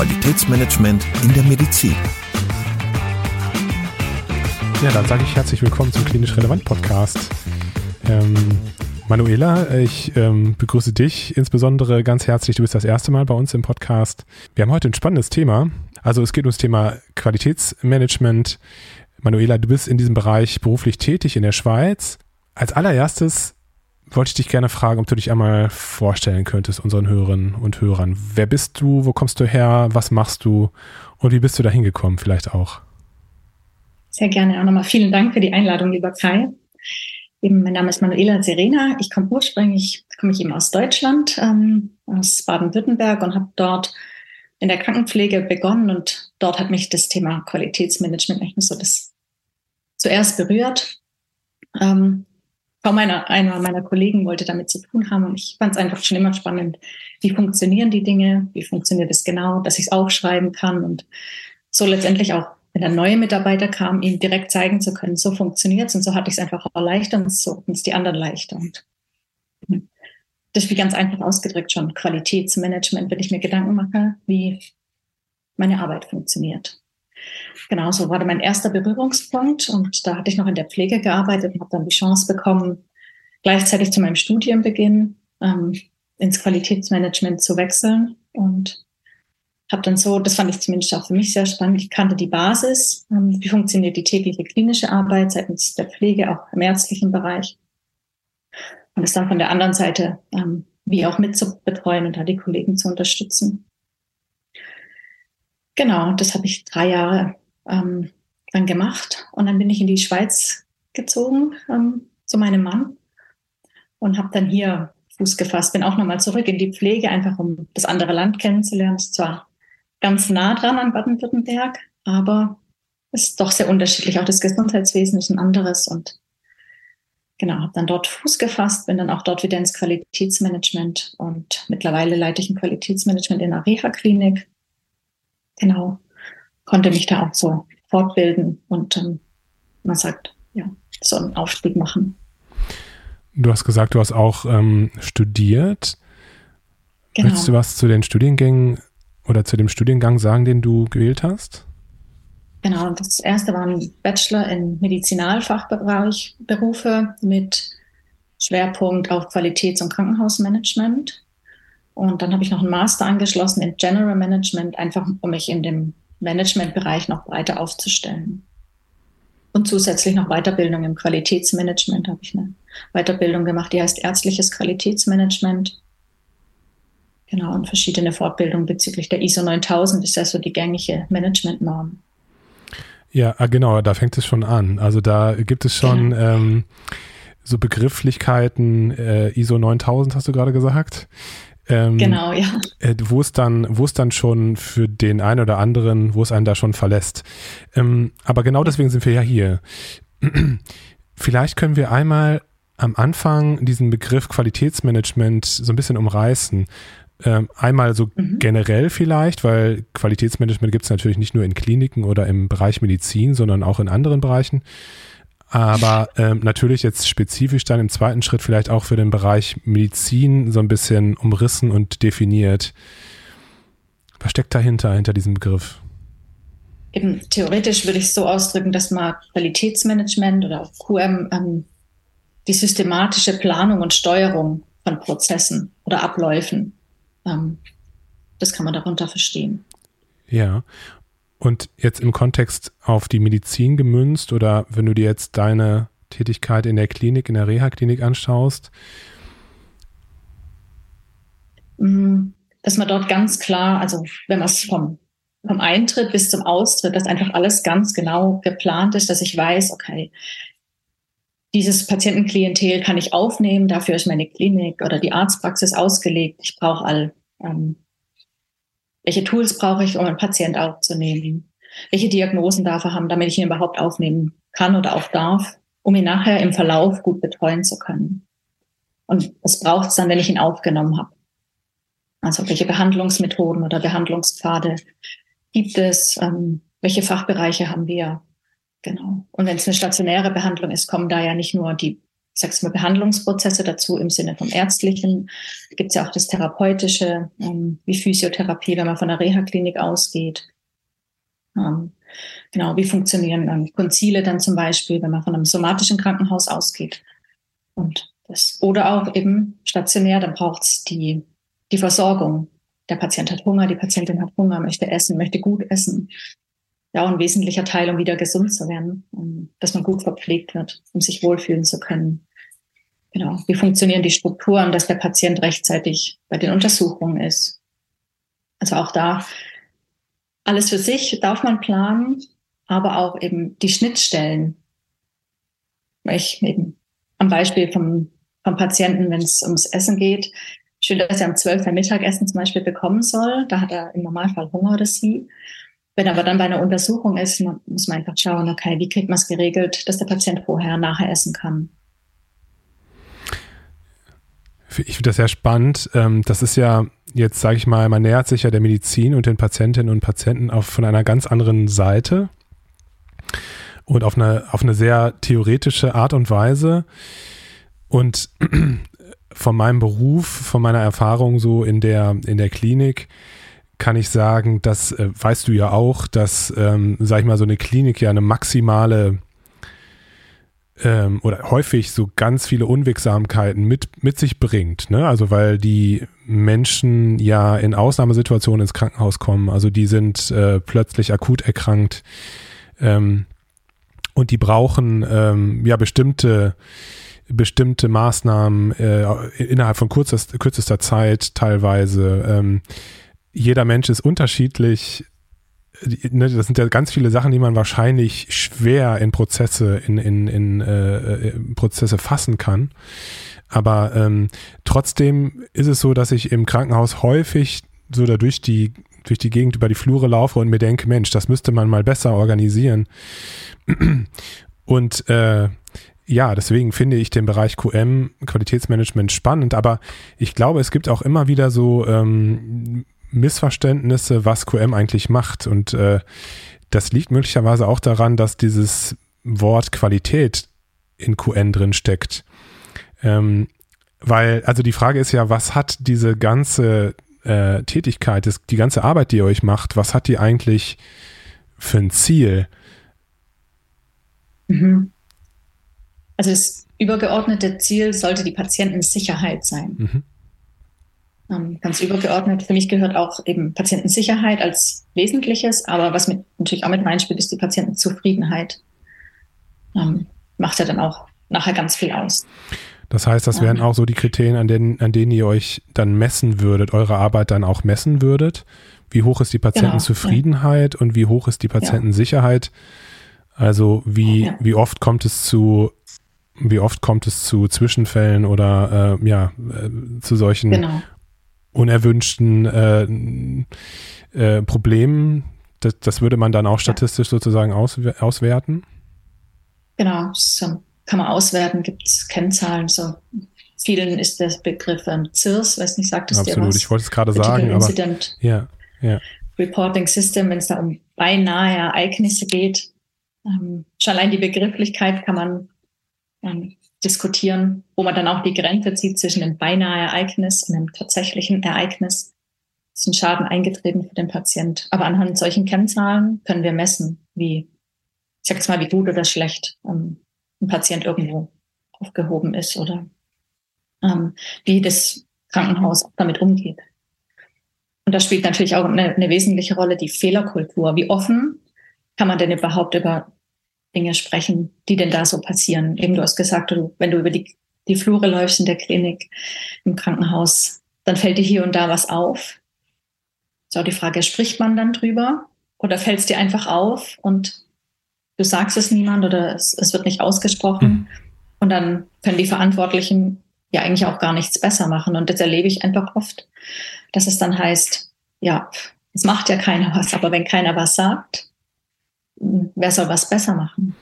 Qualitätsmanagement in der Medizin. Ja, dann sage ich herzlich willkommen zum Klinisch Relevant Podcast. Ähm, Manuela, ich ähm, begrüße dich insbesondere ganz herzlich. Du bist das erste Mal bei uns im Podcast. Wir haben heute ein spannendes Thema. Also es geht ums Thema Qualitätsmanagement. Manuela, du bist in diesem Bereich beruflich tätig in der Schweiz. Als allererstes wollte ich dich gerne fragen, ob du dich einmal vorstellen könntest unseren Hörerinnen und Hörern. Wer bist du? Wo kommst du her? Was machst du? Und wie bist du da hingekommen vielleicht auch? Sehr gerne auch nochmal vielen Dank für die Einladung, lieber Kai. Eben, mein Name ist Manuela Serena. Ich komme ursprünglich, komme ich eben aus Deutschland, ähm, aus Baden-Württemberg und habe dort in der Krankenpflege begonnen und dort hat mich das Thema Qualitätsmanagement eigentlich so das zuerst berührt. Ähm, kaum einer, einer meiner Kollegen wollte damit zu tun haben. Und ich fand es einfach schon immer spannend, wie funktionieren die Dinge, wie funktioniert es genau, dass ich es aufschreiben kann und so letztendlich auch, wenn ein neuer Mitarbeiter kam, ihm direkt zeigen zu können, so funktioniert es und so hatte ich es einfach auch leichter und so es die anderen leichter. Und das ist wie ganz einfach ausgedrückt schon Qualitätsmanagement, wenn ich mir Gedanken mache, wie meine Arbeit funktioniert. Genau, so war mein erster Berührungspunkt und da hatte ich noch in der Pflege gearbeitet und habe dann die Chance bekommen, gleichzeitig zu meinem Studienbeginn ähm, ins Qualitätsmanagement zu wechseln und habe dann so, das fand ich zumindest auch für mich sehr spannend, ich kannte die Basis, ähm, wie funktioniert die tägliche klinische Arbeit seitens der Pflege, auch im ärztlichen Bereich und es dann von der anderen Seite ähm, wie auch mit zu betreuen und da die Kollegen zu unterstützen. Genau, das habe ich drei Jahre ähm, dann gemacht. Und dann bin ich in die Schweiz gezogen ähm, zu meinem Mann und habe dann hier Fuß gefasst. Bin auch nochmal zurück in die Pflege, einfach um das andere Land kennenzulernen. Ist zwar ganz nah dran an Baden-Württemberg, aber ist doch sehr unterschiedlich. Auch das Gesundheitswesen ist ein anderes und genau, habe dann dort Fuß gefasst, bin dann auch dort wieder ins Qualitätsmanagement und mittlerweile leite ich ein Qualitätsmanagement in einer Reha-Klinik genau, konnte mich da auch so fortbilden und ähm, man sagt, ja, so einen Aufstieg machen. Du hast gesagt, du hast auch ähm, studiert. Genau. Möchtest du was zu den Studiengängen oder zu dem Studiengang sagen, den du gewählt hast? Genau, das erste war ein Bachelor in Medizinalfachbereich Berufe mit Schwerpunkt auf Qualitäts- und Krankenhausmanagement. Und dann habe ich noch einen Master angeschlossen in General Management, einfach um mich in dem Managementbereich noch breiter aufzustellen. Und zusätzlich noch Weiterbildung im Qualitätsmanagement habe ich eine Weiterbildung gemacht, die heißt ärztliches Qualitätsmanagement. Genau, und verschiedene Fortbildungen bezüglich der ISO 9000 ist ja so die gängige Managementnorm. Ja, ah, genau, da fängt es schon an. Also da gibt es schon genau. ähm, so Begrifflichkeiten, äh, ISO 9000 hast du gerade gesagt. Ähm, genau, ja. Äh, wo es dann, wo es dann schon für den einen oder anderen, wo es einen da schon verlässt. Ähm, aber genau deswegen sind wir ja hier. Vielleicht können wir einmal am Anfang diesen Begriff Qualitätsmanagement so ein bisschen umreißen. Ähm, einmal so mhm. generell vielleicht, weil Qualitätsmanagement gibt es natürlich nicht nur in Kliniken oder im Bereich Medizin, sondern auch in anderen Bereichen. Aber ähm, natürlich jetzt spezifisch dann im zweiten Schritt vielleicht auch für den Bereich Medizin so ein bisschen umrissen und definiert. Was steckt dahinter, hinter diesem Begriff? Eben theoretisch würde ich es so ausdrücken, dass man Qualitätsmanagement oder auch QM ähm, die systematische Planung und Steuerung von Prozessen oder Abläufen, ähm, das kann man darunter verstehen. Ja, und jetzt im Kontext auf die Medizin gemünzt oder wenn du dir jetzt deine Tätigkeit in der Klinik, in der Reha-Klinik anschaust? Mm, dass man dort ganz klar, also wenn man es vom, vom Eintritt bis zum Austritt, dass einfach alles ganz genau geplant ist, dass ich weiß, okay, dieses Patientenklientel kann ich aufnehmen, dafür ist meine Klinik oder die Arztpraxis ausgelegt. Ich brauche all ähm, welche Tools brauche ich, um einen Patient aufzunehmen? Welche Diagnosen darf er haben, damit ich ihn überhaupt aufnehmen kann oder auch darf, um ihn nachher im Verlauf gut betreuen zu können? Und was braucht es dann, wenn ich ihn aufgenommen habe? Also welche Behandlungsmethoden oder Behandlungspfade gibt es? Ähm, welche Fachbereiche haben wir? Genau. Und wenn es eine stationäre Behandlung ist, kommen da ja nicht nur die sag's mal, Behandlungsprozesse dazu im Sinne vom Ärztlichen. Gibt es ja auch das Therapeutische, ähm, wie Physiotherapie, wenn man von der Reha-Klinik ausgeht. Ähm, genau, wie funktionieren dann Konzile dann zum Beispiel, wenn man von einem somatischen Krankenhaus ausgeht. Und das, oder auch eben stationär, dann braucht es die, die Versorgung. Der Patient hat Hunger, die Patientin hat Hunger, möchte essen, möchte gut essen ja ein wesentlicher Teil, um wieder gesund zu werden, um, dass man gut verpflegt wird, um sich wohlfühlen zu können. Genau. Wie funktionieren die Strukturen, dass der Patient rechtzeitig bei den Untersuchungen ist? Also auch da alles für sich darf man planen, aber auch eben die Schnittstellen. Ich eben am Beispiel vom, vom Patienten, wenn es ums Essen geht, schön, dass er am 12. Mittagessen zum Beispiel bekommen soll. Da hat er im Normalfall Hunger oder sie. Wenn aber dann bei einer Untersuchung ist, muss man einfach schauen, okay, wie kriegt man es geregelt, dass der Patient vorher, nachher essen kann. Ich finde das sehr spannend. Ähm, das ist ja jetzt, sage ich mal, man nähert sich ja der Medizin und den Patientinnen und Patienten auf, von einer ganz anderen Seite und auf eine, auf eine sehr theoretische Art und Weise. Und von meinem Beruf, von meiner Erfahrung so in der, in der Klinik, kann ich sagen, das äh, weißt du ja auch, dass, ähm, sag ich mal, so eine Klinik ja eine maximale ähm, oder häufig so ganz viele Unwegsamkeiten mit, mit sich bringt. Ne? Also weil die Menschen ja in Ausnahmesituationen ins Krankenhaus kommen. Also die sind äh, plötzlich akut erkrankt ähm, und die brauchen ähm, ja bestimmte bestimmte Maßnahmen äh, innerhalb von kürzester, kürzester Zeit teilweise. Ähm, jeder Mensch ist unterschiedlich. Ne, das sind ja ganz viele Sachen, die man wahrscheinlich schwer in Prozesse, in, in, in äh, äh, Prozesse fassen kann. Aber ähm, trotzdem ist es so, dass ich im Krankenhaus häufig so da durch die, durch die Gegend über die Flure laufe und mir denke, Mensch, das müsste man mal besser organisieren. Und äh, ja, deswegen finde ich den Bereich QM, Qualitätsmanagement, spannend, aber ich glaube, es gibt auch immer wieder so ähm, Missverständnisse, was QM eigentlich macht. Und äh, das liegt möglicherweise auch daran, dass dieses Wort Qualität in QN drin steckt. Ähm, weil, also die Frage ist ja, was hat diese ganze äh, Tätigkeit, das, die ganze Arbeit, die ihr euch macht, was hat die eigentlich für ein Ziel? Mhm. Also das übergeordnete Ziel sollte die Patientensicherheit sein. Mhm. Ähm, ganz übergeordnet. Für mich gehört auch eben Patientensicherheit als Wesentliches, aber was mit, natürlich auch mit reinspielt, ist die Patientenzufriedenheit. Ähm, macht ja dann auch nachher ganz viel aus. Das heißt, das wären auch so die Kriterien, an denen, an denen ihr euch dann messen würdet, eure Arbeit dann auch messen würdet. Wie hoch ist die genau, Patientenzufriedenheit genau, ja. und wie hoch ist die Patientensicherheit? Also wie, ja. wie oft kommt es zu, wie oft kommt es zu Zwischenfällen oder äh, ja, äh, zu solchen genau unerwünschten äh, äh, Problemen, das, das, würde man dann auch statistisch ja. sozusagen aus, auswerten? Genau, das kann man auswerten, gibt es Kennzahlen. So vielen ist der Begriff ähm, CIRS, weiß nicht, sagt es Absolut, dir was? ich wollte es gerade sagen, aber ja, ja. Reporting System, wenn es da um beinahe Ereignisse geht. Ähm, schon allein die Begrifflichkeit kann man ähm, diskutieren, wo man dann auch die Grenze zieht zwischen einem beinahe Ereignis und einem tatsächlichen Ereignis. Ist ein Schaden eingetreten für den Patient. Aber anhand solchen Kennzahlen können wir messen, wie, ich sag jetzt mal, wie gut oder schlecht ähm, ein Patient irgendwo aufgehoben ist oder ähm, wie das Krankenhaus damit umgeht. Und da spielt natürlich auch eine, eine wesentliche Rolle die Fehlerkultur. Wie offen kann man denn überhaupt über Dinge sprechen, die denn da so passieren. Eben du hast gesagt, du, wenn du über die, die Flure läufst in der Klinik, im Krankenhaus, dann fällt dir hier und da was auf. So die Frage, spricht man dann drüber oder fällt es dir einfach auf und du sagst es niemand oder es, es wird nicht ausgesprochen mhm. und dann können die Verantwortlichen ja eigentlich auch gar nichts besser machen. Und das erlebe ich einfach oft, dass es dann heißt, ja, es macht ja keiner was, aber wenn keiner was sagt, wer soll was besser machen?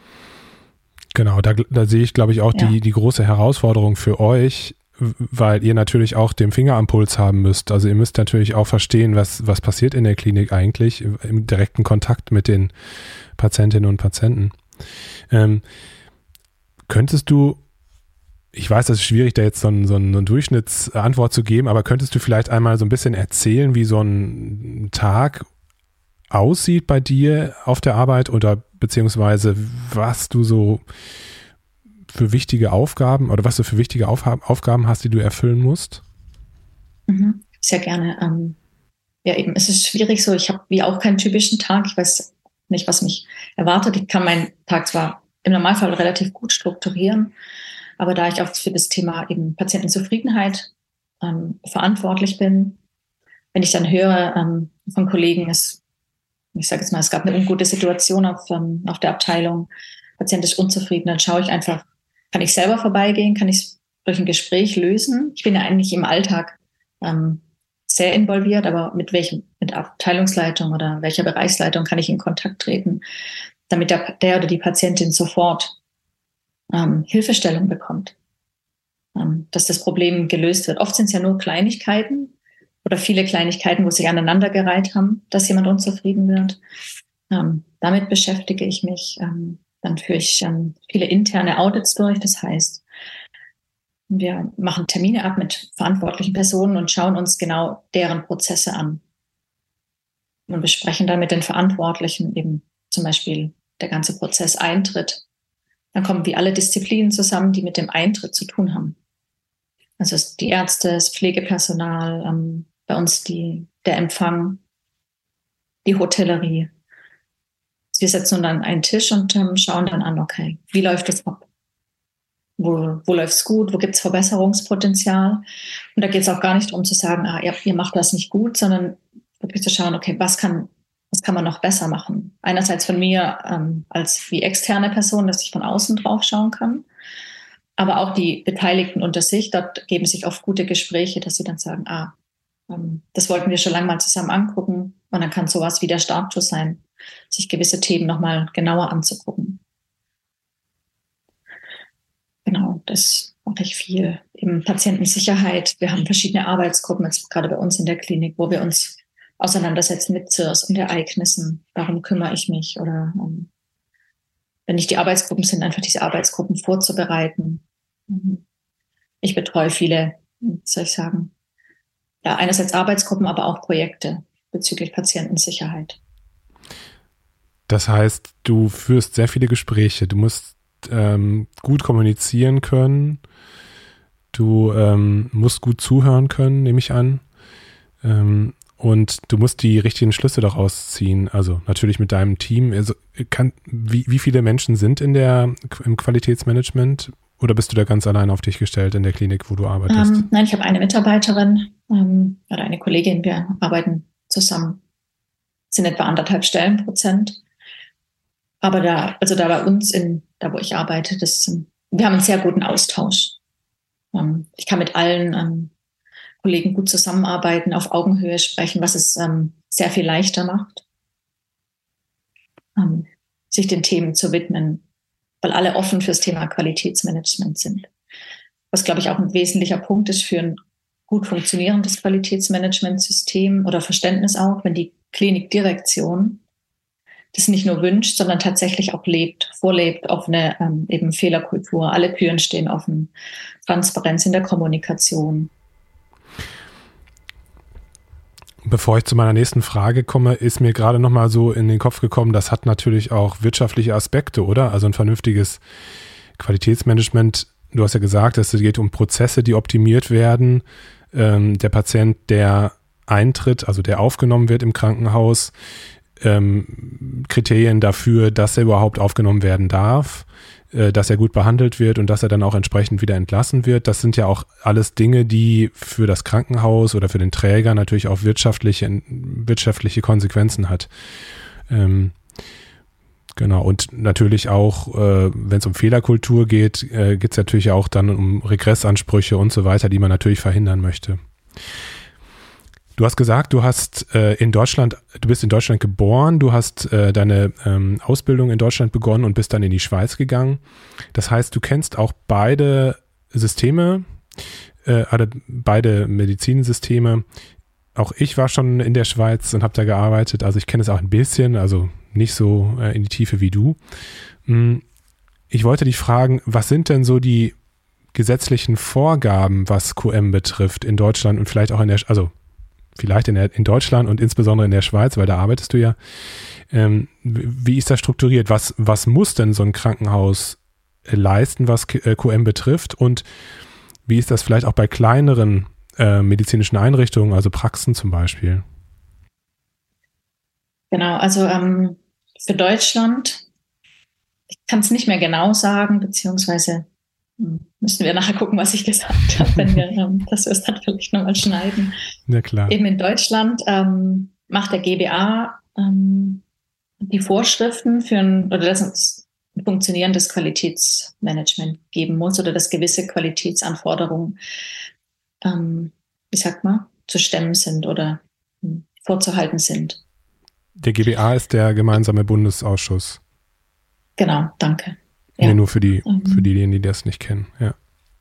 Genau, da, da sehe ich, glaube ich, auch ja. die, die große Herausforderung für euch, weil ihr natürlich auch den Finger am Puls haben müsst. Also ihr müsst natürlich auch verstehen, was, was passiert in der Klinik eigentlich im direkten Kontakt mit den Patientinnen und Patienten. Ähm, könntest du, ich weiß, das ist schwierig, da jetzt so, ein, so eine Durchschnittsantwort zu geben, aber könntest du vielleicht einmal so ein bisschen erzählen, wie so ein Tag aussieht bei dir auf der Arbeit oder beziehungsweise was du so für wichtige Aufgaben oder was du für wichtige Aufgaben hast, die du erfüllen musst? Mhm, sehr gerne. Ähm, ja, eben, es ist schwierig so. Ich habe wie auch keinen typischen Tag. Ich weiß nicht, was mich erwartet. Ich kann meinen Tag zwar im Normalfall relativ gut strukturieren, aber da ich auch für das Thema eben Patientenzufriedenheit ähm, verantwortlich bin, wenn ich dann höre ähm, von Kollegen, es, ich sage jetzt mal, es gab eine ungute Situation auf, ähm, auf der Abteilung, Patient ist unzufrieden, dann schaue ich einfach, kann ich selber vorbeigehen? Kann ich es durch ein Gespräch lösen? Ich bin ja eigentlich im Alltag ähm, sehr involviert, aber mit welchem, mit Abteilungsleitung oder welcher Bereichsleitung kann ich in Kontakt treten, damit der, der oder die Patientin sofort ähm, Hilfestellung bekommt, ähm, dass das Problem gelöst wird. Oft sind es ja nur Kleinigkeiten oder viele Kleinigkeiten, wo sich aneinandergereiht haben, dass jemand unzufrieden wird. Ähm, damit beschäftige ich mich. Ähm, dann führe ich ähm, viele interne Audits durch. Das heißt, wir machen Termine ab mit verantwortlichen Personen und schauen uns genau deren Prozesse an. Und besprechen dann mit den Verantwortlichen eben zum Beispiel der ganze Prozess Eintritt. Dann kommen wie alle Disziplinen zusammen, die mit dem Eintritt zu tun haben. Also die Ärzte, das Pflegepersonal, ähm, bei uns die, der Empfang, die Hotellerie, wir setzen dann einen Tisch und ähm, schauen dann an, okay, wie läuft das ab? Wo, wo läuft es gut? Wo gibt es Verbesserungspotenzial? Und da geht es auch gar nicht darum zu sagen, ah, ihr, ihr macht das nicht gut, sondern wirklich zu schauen, okay, was kann, was kann man noch besser machen? Einerseits von mir ähm, als wie externe Person, dass ich von außen drauf schauen kann, aber auch die Beteiligten unter sich, dort geben sich oft gute Gespräche, dass sie dann sagen, ah, ähm, das wollten wir schon lange mal zusammen angucken und dann kann sowas wie der Startschuss sein sich gewisse Themen nochmal genauer anzugucken. Genau, das mache ich viel. Eben Patientensicherheit. Wir haben verschiedene Arbeitsgruppen, jetzt gerade bei uns in der Klinik, wo wir uns auseinandersetzen mit CIRS und Ereignissen. Darum kümmere ich mich. Oder ähm, wenn nicht die Arbeitsgruppen sind, einfach diese Arbeitsgruppen vorzubereiten. Mhm. Ich betreue viele, soll ich sagen, ja, einerseits Arbeitsgruppen, aber auch Projekte bezüglich Patientensicherheit. Das heißt, du führst sehr viele Gespräche. Du musst ähm, gut kommunizieren können. Du ähm, musst gut zuhören können, nehme ich an. Ähm, und du musst die richtigen Schlüsse daraus ziehen. Also natürlich mit deinem Team. Also kann, wie, wie viele Menschen sind in der, im Qualitätsmanagement? Oder bist du da ganz allein auf dich gestellt in der Klinik, wo du arbeitest? Ähm, nein, ich habe eine Mitarbeiterin ähm, oder eine Kollegin. Wir arbeiten zusammen. Sind etwa anderthalb Stellenprozent. Aber da, also da bei uns in, da wo ich arbeite, das, wir haben einen sehr guten Austausch. Ähm, ich kann mit allen ähm, Kollegen gut zusammenarbeiten, auf Augenhöhe sprechen, was es ähm, sehr viel leichter macht, sich den Themen zu widmen, weil alle offen fürs Thema Qualitätsmanagement sind. Was, glaube ich, auch ein wesentlicher Punkt ist für ein gut funktionierendes Qualitätsmanagementsystem oder Verständnis auch, wenn die Klinikdirektion das nicht nur wünscht, sondern tatsächlich auch lebt, vorlebt, offene ähm, eben Fehlerkultur. Alle Türen stehen offen, Transparenz in der Kommunikation. Bevor ich zu meiner nächsten Frage komme, ist mir gerade noch mal so in den Kopf gekommen, das hat natürlich auch wirtschaftliche Aspekte, oder? Also ein vernünftiges Qualitätsmanagement. Du hast ja gesagt, es geht um Prozesse, die optimiert werden. Ähm, der Patient, der eintritt, also der aufgenommen wird im Krankenhaus, ähm, Kriterien dafür, dass er überhaupt aufgenommen werden darf, äh, dass er gut behandelt wird und dass er dann auch entsprechend wieder entlassen wird. Das sind ja auch alles Dinge, die für das Krankenhaus oder für den Träger natürlich auch wirtschaftliche, wirtschaftliche Konsequenzen hat. Ähm, Genau, und natürlich auch, äh, wenn es um Fehlerkultur geht, äh, geht es natürlich auch dann um Regressansprüche und so weiter, die man natürlich verhindern möchte. Du hast gesagt, du hast äh, in Deutschland, du bist in Deutschland geboren, du hast äh, deine ähm, Ausbildung in Deutschland begonnen und bist dann in die Schweiz gegangen. Das heißt, du kennst auch beide Systeme, äh, beide Medizinsysteme. Auch ich war schon in der Schweiz und habe da gearbeitet, also ich kenne es auch ein bisschen, also nicht so äh, in die Tiefe wie du. Hm, ich wollte dich fragen, was sind denn so die gesetzlichen Vorgaben, was QM betrifft in Deutschland und vielleicht auch in der, also vielleicht in, der, in Deutschland und insbesondere in der Schweiz, weil da arbeitest du ja. Ähm, wie ist das strukturiert? Was, was muss denn so ein Krankenhaus leisten, was QM äh, betrifft? Und wie ist das vielleicht auch bei kleineren äh, medizinischen Einrichtungen, also Praxen zum Beispiel? Genau, also ähm, für Deutschland, ich kann es nicht mehr genau sagen, beziehungsweise Müssen wir nachher gucken, was ich gesagt habe, wenn wir ähm, das wirst dann vielleicht nochmal schneiden. Ja, klar. Eben in Deutschland ähm, macht der GBA ähm, die Vorschriften für ein, oder dass es ein funktionierendes Qualitätsmanagement geben muss oder dass gewisse Qualitätsanforderungen, ähm, wie sagt man, zu stemmen sind oder hm, vorzuhalten sind. Der GBA ist der gemeinsame Bundesausschuss. Genau, danke. Ja. Nee, nur für die, mhm. für diejenigen, die das nicht kennen, ja.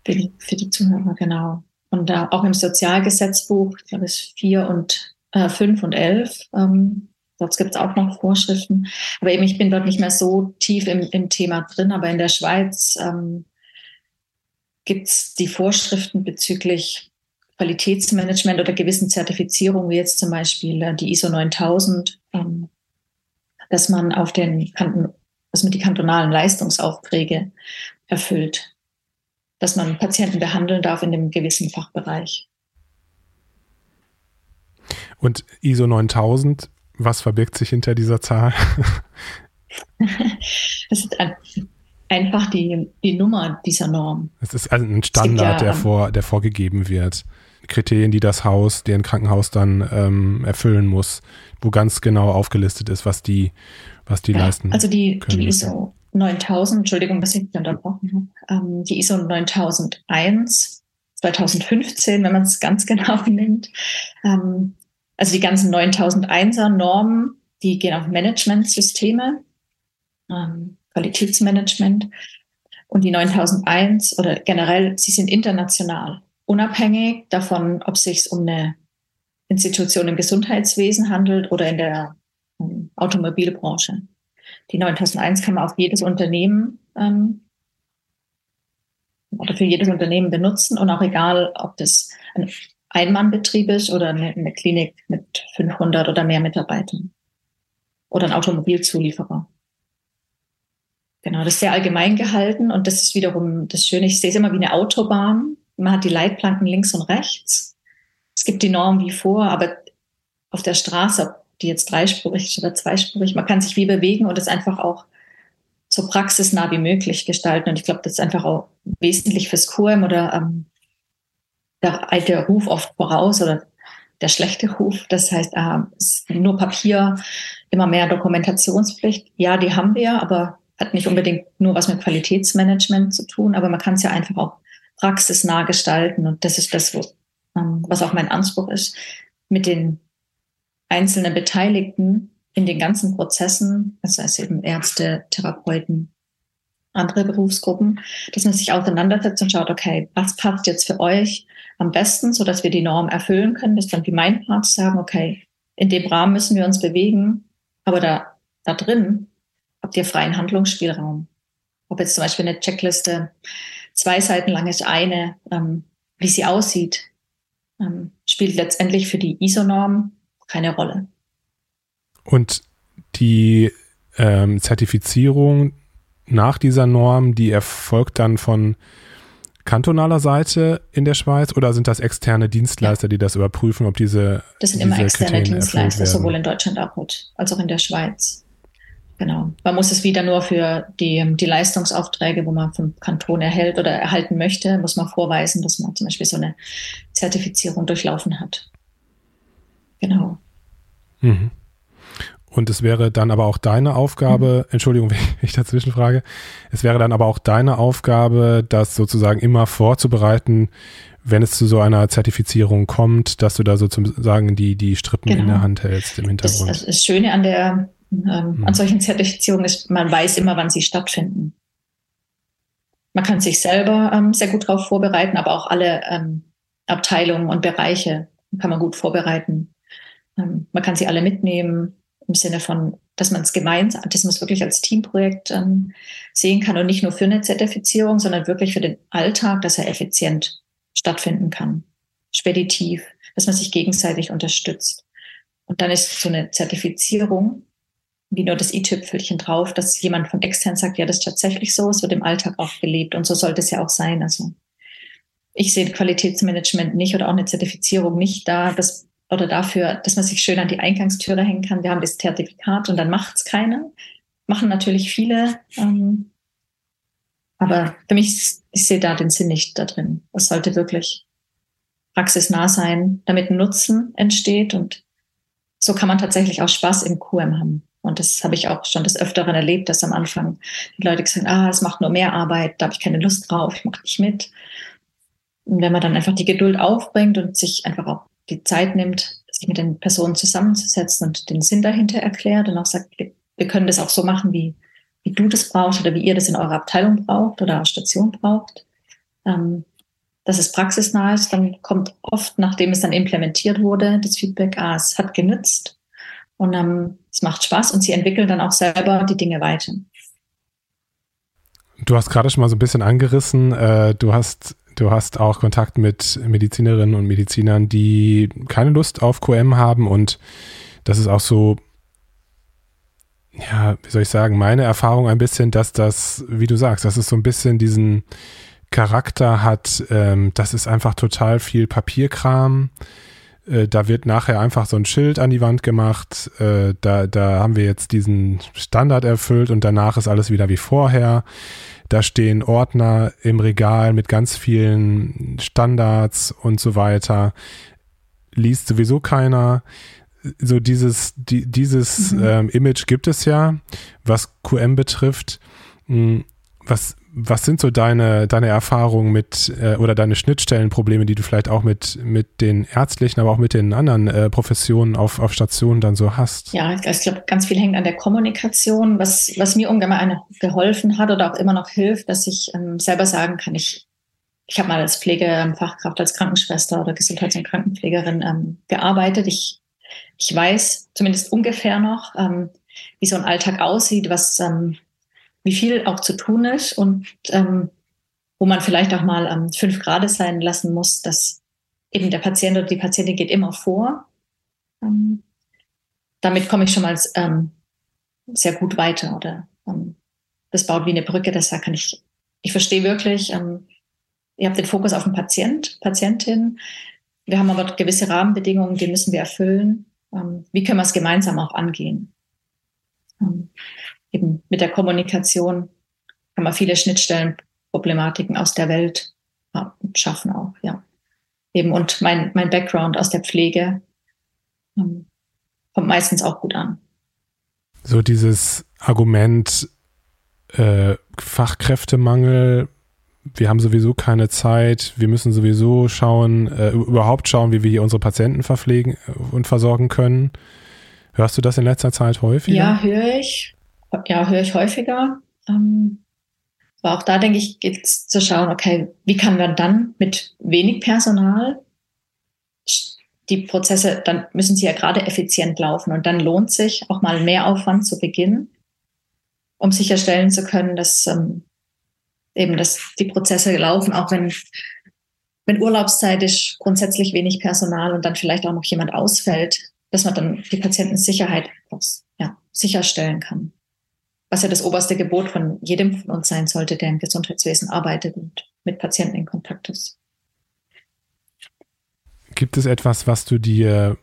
Für die, für die Zuhörer, genau. Und da auch im Sozialgesetzbuch, ich glaube es vier und äh, fünf und elf, ähm, dort gibt es auch noch Vorschriften. Aber eben, ich bin dort nicht mehr so tief im, im Thema drin, aber in der Schweiz ähm, gibt es die Vorschriften bezüglich Qualitätsmanagement oder gewissen Zertifizierungen, wie jetzt zum Beispiel äh, die ISO 9000, ähm, dass man auf den Kanten dass man die kantonalen Leistungsaufträge erfüllt, dass man Patienten behandeln darf in dem gewissen Fachbereich. Und ISO 9000, was verbirgt sich hinter dieser Zahl? das ist ein, einfach die, die Nummer dieser Norm. Es ist also ein Standard, ja, der, vor, der vorgegeben wird. Kriterien, die das Haus, deren Krankenhaus dann ähm, erfüllen muss, wo ganz genau aufgelistet ist, was die was die ja, leisten. Also die, die ISO 9000, Entschuldigung, dass ich mich unterbrochen habe, ähm, die ISO 9001 2015, wenn man es ganz genau nimmt. Ähm, also die ganzen 9001er Normen, die gehen auf Managementsysteme, ähm, Qualitätsmanagement. Und die 9001 oder generell, sie sind international, unabhängig davon, ob es sich um eine Institution im Gesundheitswesen handelt oder in der Automobilbranche. Die 9001 kann man auf jedes Unternehmen ähm, oder für jedes Unternehmen benutzen und auch egal, ob das ein Einmannbetrieb ist oder eine, eine Klinik mit 500 oder mehr Mitarbeitern oder ein Automobilzulieferer. Genau, das ist sehr allgemein gehalten und das ist wiederum das Schöne. Ich sehe es immer wie eine Autobahn. Man hat die Leitplanken links und rechts. Es gibt die Norm wie vor, aber auf der Straße, die jetzt dreispurig ist oder zweispurig. Man kann sich wie bewegen und es einfach auch so praxisnah wie möglich gestalten. Und ich glaube, das ist einfach auch wesentlich fürs QM oder ähm, der alte Ruf oft voraus oder der schlechte Ruf. Das heißt, äh, nur Papier, immer mehr Dokumentationspflicht. Ja, die haben wir, aber hat nicht unbedingt nur was mit Qualitätsmanagement zu tun, aber man kann es ja einfach auch praxisnah gestalten. Und das ist das, wo, ähm, was auch mein Anspruch ist, mit den einzelne Beteiligten in den ganzen Prozessen, das heißt eben Ärzte, Therapeuten, andere Berufsgruppen, dass man sich auseinandersetzt und schaut, okay, was passt jetzt für euch am besten, so dass wir die Norm erfüllen können. Das ist dann wie mein Part sagen, okay, in dem Rahmen müssen wir uns bewegen, aber da, da drin habt ihr freien Handlungsspielraum. Ob jetzt zum Beispiel eine Checkliste zwei Seiten lang ist, eine, ähm, wie sie aussieht, ähm, spielt letztendlich für die ISO-Norm keine Rolle. Und die ähm, Zertifizierung nach dieser Norm, die erfolgt dann von kantonaler Seite in der Schweiz oder sind das externe Dienstleister, die das überprüfen, ob diese Das sind immer externe Kriterien Dienstleister, sowohl in Deutschland als auch in der Schweiz. Genau. Man muss es wieder nur für die, die Leistungsaufträge, wo man vom Kanton erhält oder erhalten möchte, muss man vorweisen, dass man zum Beispiel so eine Zertifizierung durchlaufen hat. Genau. Mhm. Und es wäre dann aber auch deine Aufgabe, mhm. Entschuldigung, wenn ich dazwischen frage, es wäre dann aber auch deine Aufgabe, das sozusagen immer vorzubereiten, wenn es zu so einer Zertifizierung kommt, dass du da sozusagen die, die Strippen genau. in der genau. Hand hältst im Hintergrund. Das, das Schöne an der, ähm, mhm. an solchen Zertifizierungen ist, man weiß immer, wann sie stattfinden. Man kann sich selber ähm, sehr gut darauf vorbereiten, aber auch alle ähm, Abteilungen und Bereiche kann man gut vorbereiten. Ähm, man kann sie alle mitnehmen im Sinne von, dass man es gemeinsam, dass man es wirklich als Teamprojekt ähm, sehen kann und nicht nur für eine Zertifizierung, sondern wirklich für den Alltag, dass er effizient stattfinden kann. Speditiv, dass man sich gegenseitig unterstützt. Und dann ist so eine Zertifizierung wie nur das i-Tüpfelchen drauf, dass jemand von extern sagt, ja, das ist tatsächlich so, es wird im Alltag auch gelebt und so sollte es ja auch sein. Also ich sehe Qualitätsmanagement nicht oder auch eine Zertifizierung nicht da, dass, oder dafür, dass man sich schön an die Eingangstüre hängen kann. Wir haben das Zertifikat und dann macht es keiner. Machen natürlich viele. Ähm, aber für mich, ich sehe da den Sinn nicht da drin. Es sollte wirklich praxisnah sein, damit ein Nutzen entsteht und so kann man tatsächlich auch Spaß im QM haben. Und das habe ich auch schon des Öfteren erlebt, dass am Anfang die Leute gesagt haben, ah, es macht nur mehr Arbeit, da habe ich keine Lust drauf, ich mache nicht mit. Und wenn man dann einfach die Geduld aufbringt und sich einfach auch die Zeit nimmt, sich mit den Personen zusammenzusetzen und den Sinn dahinter erklärt und auch sagt, wir können das auch so machen, wie, wie du das brauchst oder wie ihr das in eurer Abteilung braucht oder Station braucht, ähm, dass es praxisnah ist, dann kommt oft, nachdem es dann implementiert wurde, das Feedback, ah, es hat genützt und ähm, es macht Spaß und sie entwickeln dann auch selber die Dinge weiter. Du hast gerade schon mal so ein bisschen angerissen, äh, du hast Du hast auch Kontakt mit Medizinerinnen und Medizinern, die keine Lust auf QM haben und das ist auch so, ja, wie soll ich sagen, meine Erfahrung ein bisschen, dass das, wie du sagst, dass es so ein bisschen diesen Charakter hat, ähm, das ist einfach total viel Papierkram. Äh, da wird nachher einfach so ein Schild an die Wand gemacht. Äh, da, da haben wir jetzt diesen Standard erfüllt und danach ist alles wieder wie vorher. Da stehen Ordner im Regal mit ganz vielen Standards und so weiter. Liest sowieso keiner. So dieses, die, dieses mhm. ähm, Image gibt es ja, was QM betrifft. Hm, was, was sind so deine, deine Erfahrungen mit äh, oder deine Schnittstellenprobleme, die du vielleicht auch mit, mit den ärztlichen, aber auch mit den anderen äh, Professionen auf, auf Stationen dann so hast? Ja, ich, glaube, ganz viel hängt an der Kommunikation, was, was mir ungemein geholfen hat oder auch immer noch hilft, dass ich ähm, selber sagen kann, ich, ich habe mal als Pflegefachkraft, als Krankenschwester oder Gesundheits- und Krankenpflegerin ähm, gearbeitet. Ich, ich weiß zumindest ungefähr noch, ähm, wie so ein Alltag aussieht, was ähm, wie viel auch zu tun ist und ähm, wo man vielleicht auch mal ähm, fünf Grad sein lassen muss, dass eben der Patient oder die Patientin geht immer vor. Ähm, damit komme ich schon mal ähm, sehr gut weiter oder ähm, das baut wie eine Brücke. Deshalb kann ich, ich verstehe wirklich, ähm, ihr habt den Fokus auf den Patient, Patientin. Wir haben aber gewisse Rahmenbedingungen, die müssen wir erfüllen. Ähm, wie können wir es gemeinsam auch angehen? Ähm, eben mit der Kommunikation kann man viele Schnittstellenproblematiken aus der Welt schaffen auch, ja. Eben und mein, mein Background aus der Pflege ähm, kommt meistens auch gut an. So dieses Argument äh, Fachkräftemangel, wir haben sowieso keine Zeit, wir müssen sowieso schauen, äh, überhaupt schauen, wie wir hier unsere Patienten verpflegen und versorgen können. Hörst du das in letzter Zeit häufig? Ja, höre ich ja, höre ich häufiger. Ähm, aber auch da denke ich, geht es zu schauen, okay, wie kann man dann mit wenig Personal die Prozesse, dann müssen sie ja gerade effizient laufen und dann lohnt sich auch mal mehr Aufwand zu Beginn, um sicherstellen zu können, dass ähm, eben dass die Prozesse laufen, auch wenn wenn Urlaubszeit ist, grundsätzlich wenig Personal und dann vielleicht auch noch jemand ausfällt, dass man dann die Patientensicherheit ja, sicherstellen kann was ja das oberste Gebot von jedem von uns sein sollte, der im Gesundheitswesen arbeitet und mit Patienten in Kontakt ist. Gibt es etwas, was du dir,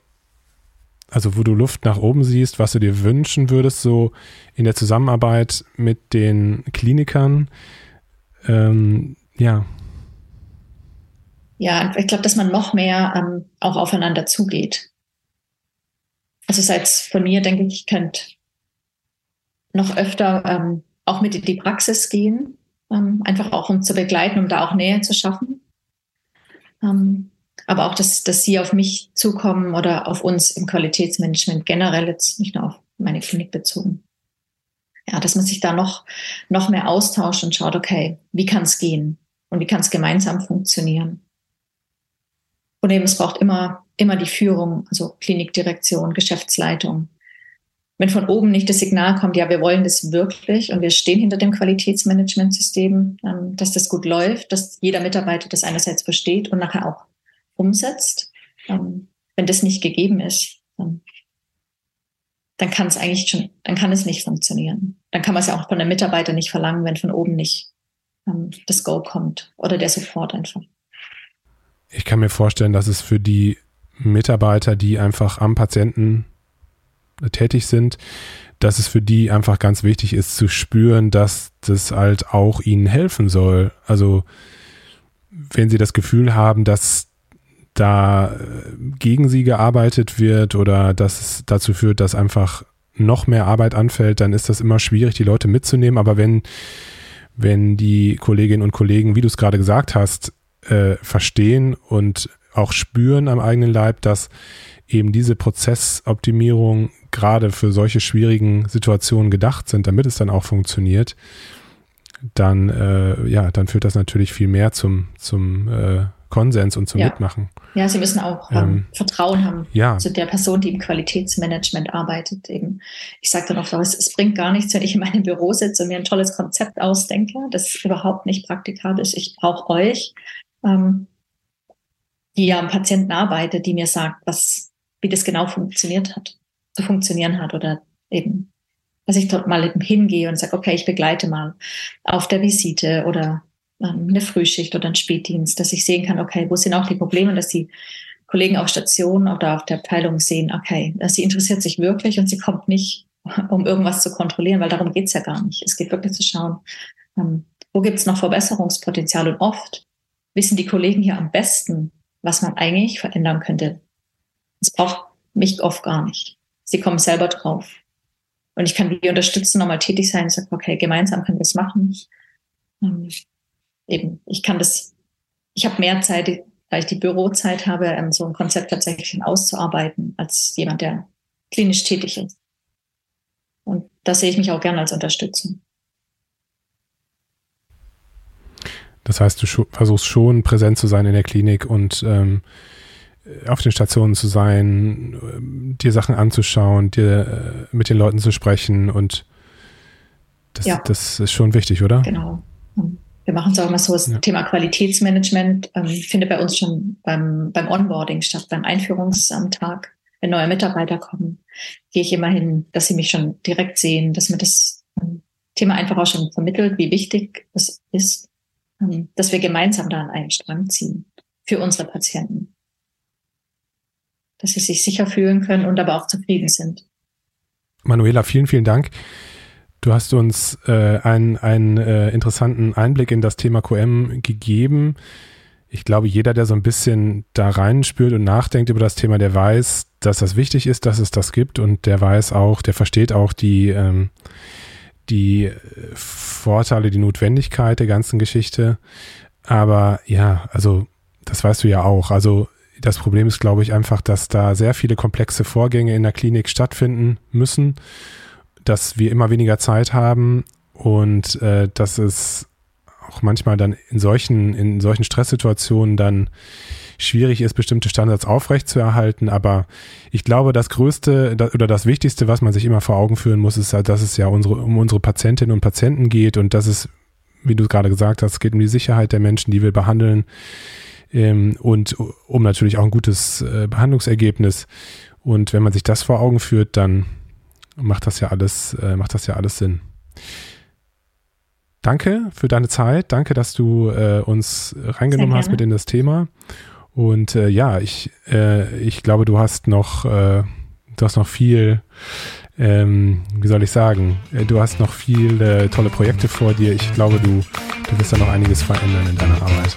also wo du Luft nach oben siehst, was du dir wünschen würdest, so in der Zusammenarbeit mit den Klinikern? Ähm, ja. Ja, ich glaube, dass man noch mehr ähm, auch aufeinander zugeht. Also seit von mir denke ich, ich könnte noch öfter ähm, auch mit in die Praxis gehen, ähm, einfach auch um zu begleiten, um da auch Nähe zu schaffen. Ähm, aber auch, dass, dass sie auf mich zukommen oder auf uns im Qualitätsmanagement generell jetzt nicht nur auf meine Klinik bezogen. Ja, dass man sich da noch, noch mehr austauscht und schaut, okay, wie kann es gehen und wie kann es gemeinsam funktionieren. Und eben, es braucht immer, immer die Führung, also Klinikdirektion, Geschäftsleitung. Wenn von oben nicht das Signal kommt, ja, wir wollen das wirklich und wir stehen hinter dem Qualitätsmanagementsystem, ähm, dass das gut läuft, dass jeder Mitarbeiter das einerseits versteht und nachher auch umsetzt. Ähm, wenn das nicht gegeben ist, dann, dann kann es eigentlich schon, dann kann es nicht funktionieren. Dann kann man es ja auch von den Mitarbeitern nicht verlangen, wenn von oben nicht ähm, das Go kommt oder der Support einfach. Ich kann mir vorstellen, dass es für die Mitarbeiter, die einfach am Patienten tätig sind, dass es für die einfach ganz wichtig ist zu spüren, dass das halt auch ihnen helfen soll. Also wenn sie das Gefühl haben, dass da äh, gegen sie gearbeitet wird oder dass es dazu führt, dass einfach noch mehr Arbeit anfällt, dann ist das immer schwierig, die Leute mitzunehmen. Aber wenn, wenn die Kolleginnen und Kollegen, wie du es gerade gesagt hast, äh, verstehen und auch spüren am eigenen Leib, dass eben diese Prozessoptimierung gerade für solche schwierigen Situationen gedacht sind, damit es dann auch funktioniert, dann äh, ja, dann führt das natürlich viel mehr zum zum äh, Konsens und zum ja. Mitmachen. Ja, sie müssen auch ähm, ähm, Vertrauen haben ja. zu der Person, die im Qualitätsmanagement arbeitet. Eben, ich sage dann oft, es, es bringt gar nichts, wenn ich in meinem Büro sitze und mir ein tolles Konzept ausdenke, das überhaupt nicht praktikabel ist. Ich brauche euch, ähm, die ja am Patienten arbeitet, die mir sagt, was, wie das genau funktioniert hat, zu funktionieren hat oder eben, dass ich dort mal hingehe und sage, okay, ich begleite mal auf der Visite oder ähm, eine Frühschicht oder einen Spätdienst, dass ich sehen kann, okay, wo sind auch die Probleme, dass die Kollegen auf Station oder auf der Abteilung sehen, okay, sie interessiert sich wirklich und sie kommt nicht, um irgendwas zu kontrollieren, weil darum geht's ja gar nicht. Es geht wirklich zu schauen, ähm, wo gibt's noch Verbesserungspotenzial und oft wissen die Kollegen hier am besten, was man eigentlich verändern könnte. Es braucht mich oft gar nicht. Sie kommen selber drauf. Und ich kann die unterstützen, nochmal tätig sein und sagen, okay, gemeinsam können wir es machen. Ähm, eben, ich kann das, ich habe mehr Zeit, weil ich die Bürozeit habe, ähm, so ein Konzept tatsächlich auszuarbeiten, als jemand, der klinisch tätig ist. Und da sehe ich mich auch gerne als Unterstützung. Das heißt, du versuchst schon präsent zu sein in der Klinik und ähm, auf den Stationen zu sein, dir Sachen anzuschauen, dir äh, mit den Leuten zu sprechen und das, ja. das ist schon wichtig, oder? Genau wir machen es auch immer so, das ja. Thema Qualitätsmanagement ähm, findet bei uns schon beim, beim Onboarding statt, beim Einführungstag. Wenn neue Mitarbeiter kommen, gehe ich immer hin, dass sie mich schon direkt sehen, dass mir das ähm, Thema einfach auch schon vermittelt, wie wichtig es ist, ähm, dass wir gemeinsam da an einen Strang ziehen für unsere Patienten. Dass sie sich sicher fühlen können und aber auch zufrieden sind. Manuela, vielen, vielen Dank. Du hast uns äh, einen, einen äh, interessanten Einblick in das Thema QM gegeben. Ich glaube, jeder, der so ein bisschen da reinspürt und nachdenkt über das Thema, der weiß, dass das wichtig ist, dass es das gibt und der weiß auch, der versteht auch die, ähm, die Vorteile, die Notwendigkeit der ganzen Geschichte. Aber ja, also das weißt du ja auch. Also das Problem ist, glaube ich, einfach, dass da sehr viele komplexe Vorgänge in der Klinik stattfinden müssen dass wir immer weniger Zeit haben und äh, dass es auch manchmal dann in solchen, in solchen Stresssituationen dann schwierig ist, bestimmte Standards aufrechtzuerhalten. Aber ich glaube, das Größte oder das Wichtigste, was man sich immer vor Augen führen muss, ist, dass es ja unsere, um unsere Patientinnen und Patienten geht und dass es, wie du gerade gesagt hast, geht um die Sicherheit der Menschen, die wir behandeln ähm, und um natürlich auch ein gutes äh, Behandlungsergebnis. Und wenn man sich das vor Augen führt, dann macht das ja alles, äh, macht das ja alles Sinn. Danke für deine Zeit. Danke, dass du äh, uns reingenommen hast mit in das Thema. Und äh, ja, ich, äh, ich glaube, du hast noch, äh, du hast noch viel, ähm, wie soll ich sagen, äh, du hast noch viele tolle Projekte vor dir. Ich glaube, du, du wirst da noch einiges verändern in deiner Arbeit.